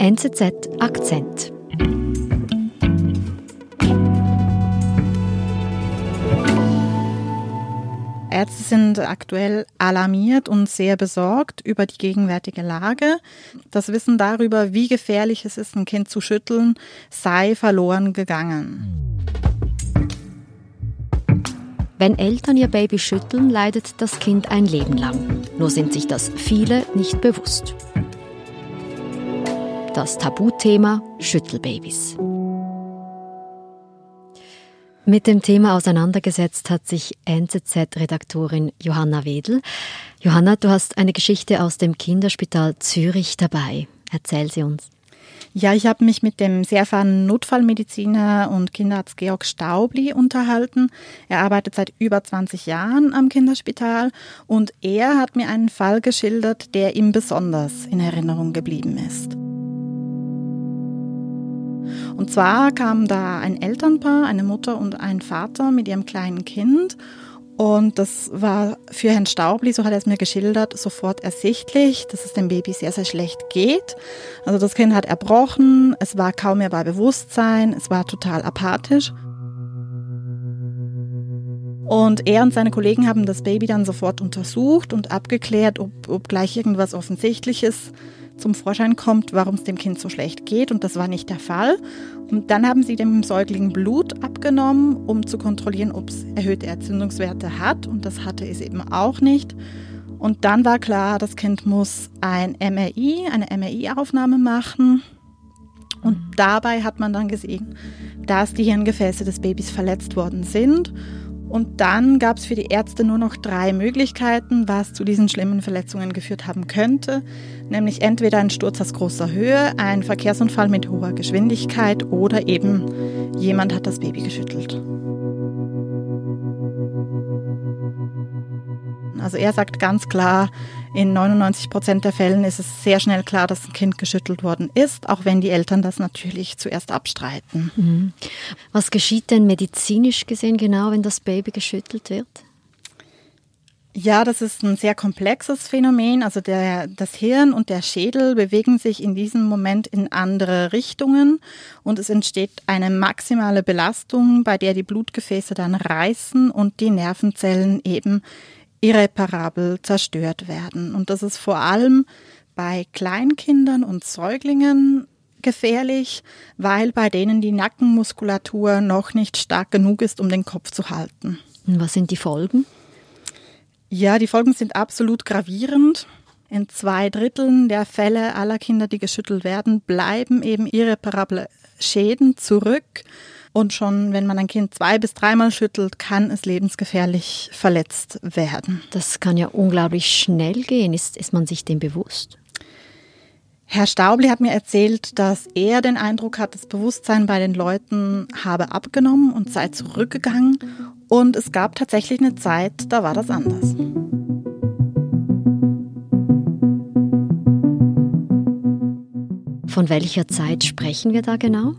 NZZ Akzent. Ärzte sind aktuell alarmiert und sehr besorgt über die gegenwärtige Lage. Das Wissen darüber, wie gefährlich es ist, ein Kind zu schütteln, sei verloren gegangen. Wenn Eltern ihr Baby schütteln, leidet das Kind ein Leben lang. Nur sind sich das viele nicht bewusst. Das Tabuthema Schüttelbabys. Mit dem Thema auseinandergesetzt hat sich NZZ-Redaktorin Johanna Wedel. Johanna, du hast eine Geschichte aus dem Kinderspital Zürich dabei. Erzähl sie uns. Ja, ich habe mich mit dem sehr erfahrenen Notfallmediziner und Kinderarzt Georg Staubli unterhalten. Er arbeitet seit über 20 Jahren am Kinderspital und er hat mir einen Fall geschildert, der ihm besonders in Erinnerung geblieben ist. Und zwar kam da ein Elternpaar, eine Mutter und ein Vater mit ihrem kleinen Kind. Und das war für Herrn Staubli, so hat er es mir geschildert, sofort ersichtlich, dass es dem Baby sehr, sehr schlecht geht. Also das Kind hat erbrochen, es war kaum mehr bei Bewusstsein, es war total apathisch. Und er und seine Kollegen haben das Baby dann sofort untersucht und abgeklärt, ob, ob gleich irgendwas Offensichtliches zum Vorschein kommt, warum es dem Kind so schlecht geht. Und das war nicht der Fall. Und dann haben sie dem Säugling Blut abgenommen, um zu kontrollieren, ob es erhöhte Entzündungswerte hat. Und das hatte es eben auch nicht. Und dann war klar, das Kind muss ein MRI, eine MRI-Aufnahme machen. Und dabei hat man dann gesehen, dass die Hirngefäße des Babys verletzt worden sind. Und dann gab es für die Ärzte nur noch drei Möglichkeiten, was zu diesen schlimmen Verletzungen geführt haben könnte. Nämlich entweder ein Sturz aus großer Höhe, ein Verkehrsunfall mit hoher Geschwindigkeit oder eben jemand hat das Baby geschüttelt. Also er sagt ganz klar, in 99 Prozent der Fällen ist es sehr schnell klar, dass ein Kind geschüttelt worden ist, auch wenn die Eltern das natürlich zuerst abstreiten. Mhm. Was geschieht denn medizinisch gesehen genau, wenn das Baby geschüttelt wird? Ja, das ist ein sehr komplexes Phänomen. Also der, das Hirn und der Schädel bewegen sich in diesem Moment in andere Richtungen und es entsteht eine maximale Belastung, bei der die Blutgefäße dann reißen und die Nervenzellen eben irreparabel zerstört werden. Und das ist vor allem bei Kleinkindern und Säuglingen gefährlich, weil bei denen die Nackenmuskulatur noch nicht stark genug ist, um den Kopf zu halten. Und was sind die Folgen? Ja, die Folgen sind absolut gravierend. In zwei Dritteln der Fälle aller Kinder, die geschüttelt werden, bleiben eben irreparable Schäden zurück. Und schon wenn man ein Kind zwei bis dreimal schüttelt, kann es lebensgefährlich verletzt werden. Das kann ja unglaublich schnell gehen. Ist, ist man sich dem bewusst? Herr Staubli hat mir erzählt, dass er den Eindruck hat, das Bewusstsein bei den Leuten habe abgenommen und sei zurückgegangen. Und es gab tatsächlich eine Zeit, da war das anders. Von welcher Zeit sprechen wir da genau?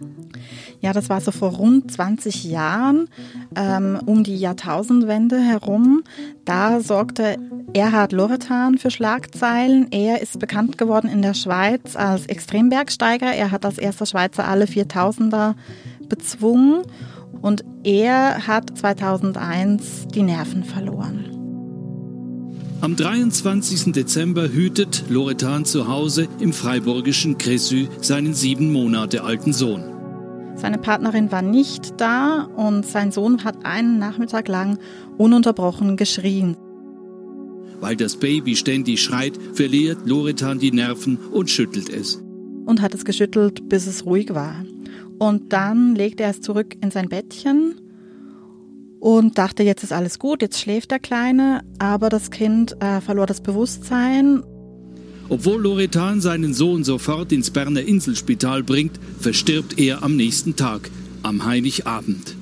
Ja, das war so vor rund 20 Jahren, ähm, um die Jahrtausendwende herum. Da sorgte Erhard Loretan für Schlagzeilen. Er ist bekannt geworden in der Schweiz als Extrembergsteiger. Er hat als erster Schweizer alle 4000er bezwungen und er hat 2001 die Nerven verloren. Am 23. Dezember hütet Loretan zu Hause im freiburgischen Cressy seinen sieben Monate alten Sohn. Seine Partnerin war nicht da und sein Sohn hat einen Nachmittag lang ununterbrochen geschrien. Weil das Baby ständig schreit, verliert Loretan die Nerven und schüttelt es. Und hat es geschüttelt, bis es ruhig war. Und dann legte er es zurück in sein Bettchen und dachte, jetzt ist alles gut, jetzt schläft der Kleine, aber das Kind äh, verlor das Bewusstsein obwohl Loretan seinen Sohn sofort ins Berner Inselspital bringt, verstirbt er am nächsten Tag, am Heiligabend.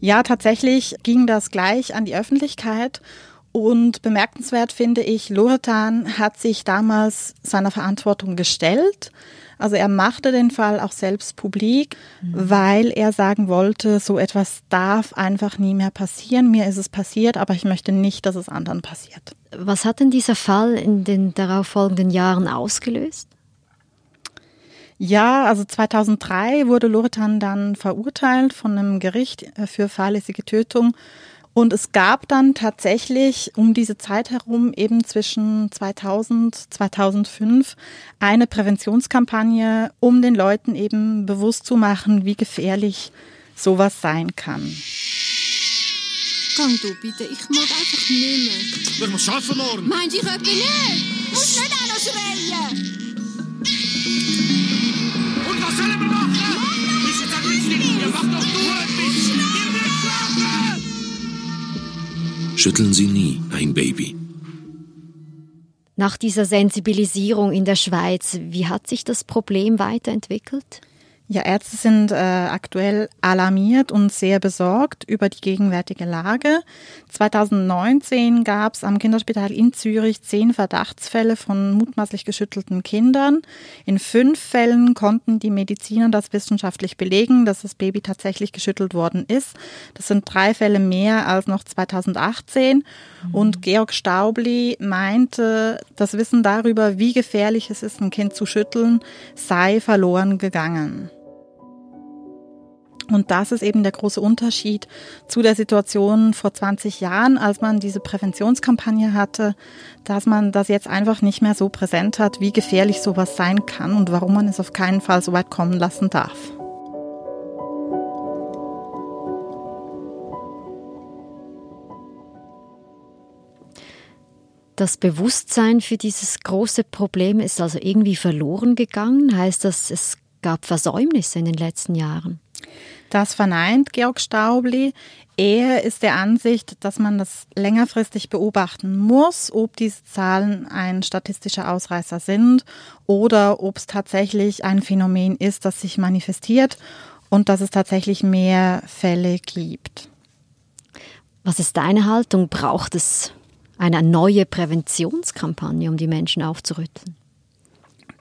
Ja, tatsächlich ging das gleich an die Öffentlichkeit. Und bemerkenswert finde ich, Loretan hat sich damals seiner Verantwortung gestellt. Also er machte den Fall auch selbst publik, mhm. weil er sagen wollte, so etwas darf einfach nie mehr passieren. Mir ist es passiert, aber ich möchte nicht, dass es anderen passiert. Was hat denn dieser Fall in den darauffolgenden Jahren ausgelöst? Ja, also 2003 wurde Loretan dann verurteilt von einem Gericht äh, für fahrlässige Tötung. Und es gab dann tatsächlich um diese Zeit herum, eben zwischen 2000, 2005, eine Präventionskampagne, um den Leuten eben bewusst zu machen, wie gefährlich sowas sein kann. Gang du bitte, ich mag einfach nicht mehr. Ich muss arbeiten morgen. Meinst du, ich etwa nicht? Musst nicht auch noch schreien? Schütteln Sie nie ein Baby. Nach dieser Sensibilisierung in der Schweiz, wie hat sich das Problem weiterentwickelt? Ja, Ärzte sind äh, aktuell alarmiert und sehr besorgt über die gegenwärtige Lage. 2019 gab es am Kinderspital in Zürich zehn Verdachtsfälle von mutmaßlich geschüttelten Kindern. In fünf Fällen konnten die Mediziner das wissenschaftlich belegen, dass das Baby tatsächlich geschüttelt worden ist. Das sind drei Fälle mehr als noch 2018. Mhm. Und Georg Staubli meinte, das Wissen darüber, wie gefährlich es ist, ein Kind zu schütteln, sei verloren gegangen. Und das ist eben der große Unterschied zu der Situation vor 20 Jahren, als man diese Präventionskampagne hatte, dass man das jetzt einfach nicht mehr so präsent hat, wie gefährlich sowas sein kann und warum man es auf keinen Fall so weit kommen lassen darf. Das Bewusstsein für dieses große Problem ist also irgendwie verloren gegangen. Heißt das, es gab Versäumnisse in den letzten Jahren? Das verneint Georg Staubli. Er ist der Ansicht, dass man das längerfristig beobachten muss, ob diese Zahlen ein statistischer Ausreißer sind oder ob es tatsächlich ein Phänomen ist, das sich manifestiert und dass es tatsächlich mehr Fälle gibt. Was ist deine Haltung? Braucht es eine neue Präventionskampagne, um die Menschen aufzurütteln?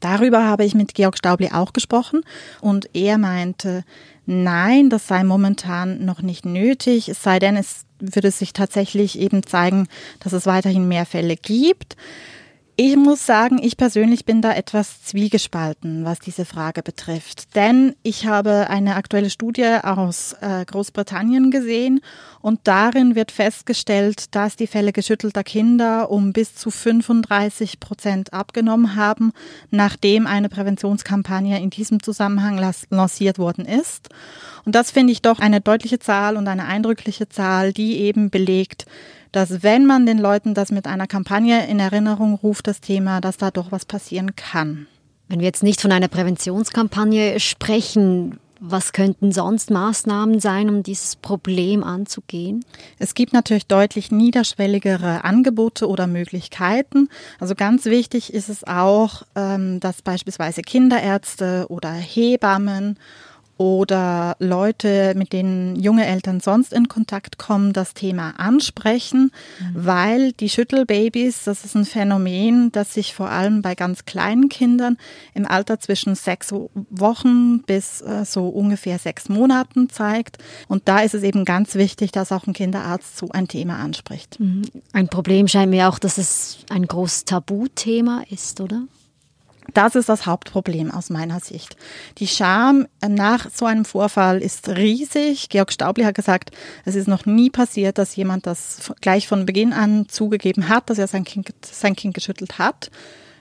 Darüber habe ich mit Georg Staubli auch gesprochen und er meinte, nein, das sei momentan noch nicht nötig, es sei denn, es würde sich tatsächlich eben zeigen, dass es weiterhin mehr Fälle gibt. Ich muss sagen, ich persönlich bin da etwas zwiegespalten, was diese Frage betrifft. Denn ich habe eine aktuelle Studie aus äh, Großbritannien gesehen und darin wird festgestellt, dass die Fälle geschüttelter Kinder um bis zu 35 Prozent abgenommen haben, nachdem eine Präventionskampagne in diesem Zusammenhang lanciert worden ist. Und das finde ich doch eine deutliche Zahl und eine eindrückliche Zahl, die eben belegt, dass wenn man den Leuten das mit einer Kampagne in Erinnerung ruft, das Thema, dass da doch was passieren kann. Wenn wir jetzt nicht von einer Präventionskampagne sprechen, was könnten sonst Maßnahmen sein, um dieses Problem anzugehen? Es gibt natürlich deutlich niederschwelligere Angebote oder Möglichkeiten. Also ganz wichtig ist es auch, ähm, dass beispielsweise Kinderärzte oder Hebammen oder Leute, mit denen junge Eltern sonst in Kontakt kommen, das Thema ansprechen, mhm. weil die Schüttelbabys, das ist ein Phänomen, das sich vor allem bei ganz kleinen Kindern im Alter zwischen sechs Wochen bis äh, so ungefähr sechs Monaten zeigt. Und da ist es eben ganz wichtig, dass auch ein Kinderarzt so ein Thema anspricht. Mhm. Ein Problem scheint mir auch, dass es ein großes Tabuthema ist, oder? Das ist das Hauptproblem aus meiner Sicht. Die Scham nach so einem Vorfall ist riesig. Georg Staubli hat gesagt, es ist noch nie passiert, dass jemand das gleich von Beginn an zugegeben hat, dass er sein Kind, sein kind geschüttelt hat.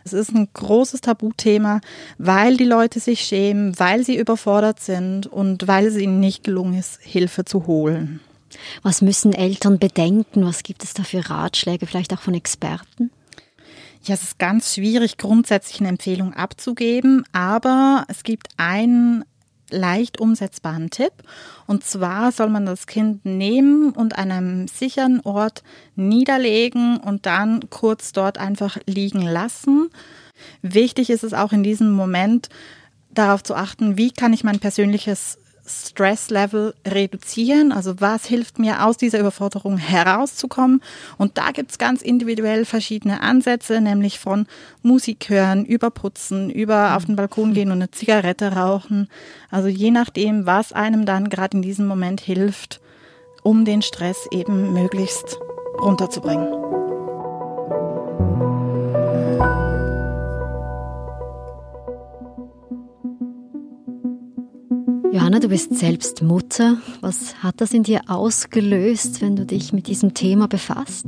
Es ist ein großes Tabuthema, weil die Leute sich schämen, weil sie überfordert sind und weil es ihnen nicht gelungen ist, Hilfe zu holen. Was müssen Eltern bedenken? Was gibt es da für Ratschläge, vielleicht auch von Experten? Ja, es ist ganz schwierig, grundsätzlich eine Empfehlung abzugeben, aber es gibt einen leicht umsetzbaren Tipp. Und zwar soll man das Kind nehmen und an einem sicheren Ort niederlegen und dann kurz dort einfach liegen lassen. Wichtig ist es auch in diesem Moment darauf zu achten, wie kann ich mein persönliches Stresslevel reduzieren. Also was hilft mir aus dieser Überforderung herauszukommen? Und da gibt es ganz individuell verschiedene Ansätze, nämlich von Musik hören, über Putzen, über auf den Balkon gehen und eine Zigarette rauchen. Also je nachdem, was einem dann gerade in diesem Moment hilft, um den Stress eben möglichst runterzubringen. Johanna, du bist selbst Mutter. Was hat das in dir ausgelöst, wenn du dich mit diesem Thema befasst?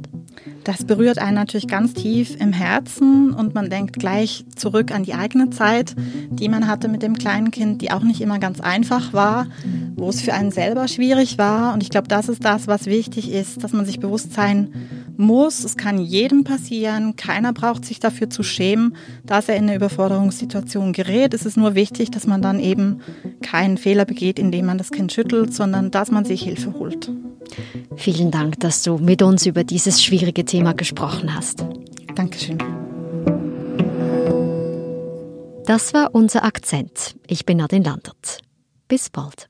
Das berührt einen natürlich ganz tief im Herzen und man denkt gleich zurück an die eigene Zeit, die man hatte mit dem kleinen Kind, die auch nicht immer ganz einfach war, wo es für einen selber schwierig war. Und ich glaube, das ist das, was wichtig ist, dass man sich bewusst sein muss. Es kann jedem passieren. Keiner braucht sich dafür zu schämen, dass er in eine Überforderungssituation gerät. Es ist nur wichtig, dass man dann eben keinen Fehler begeht, indem man das Kind schüttelt, sondern dass man sich Hilfe holt. Vielen Dank, dass du mit uns über dieses schwierige Thema gesprochen hast. Dankeschön. Das war unser Akzent. Ich bin Nadine Landert. Bis bald.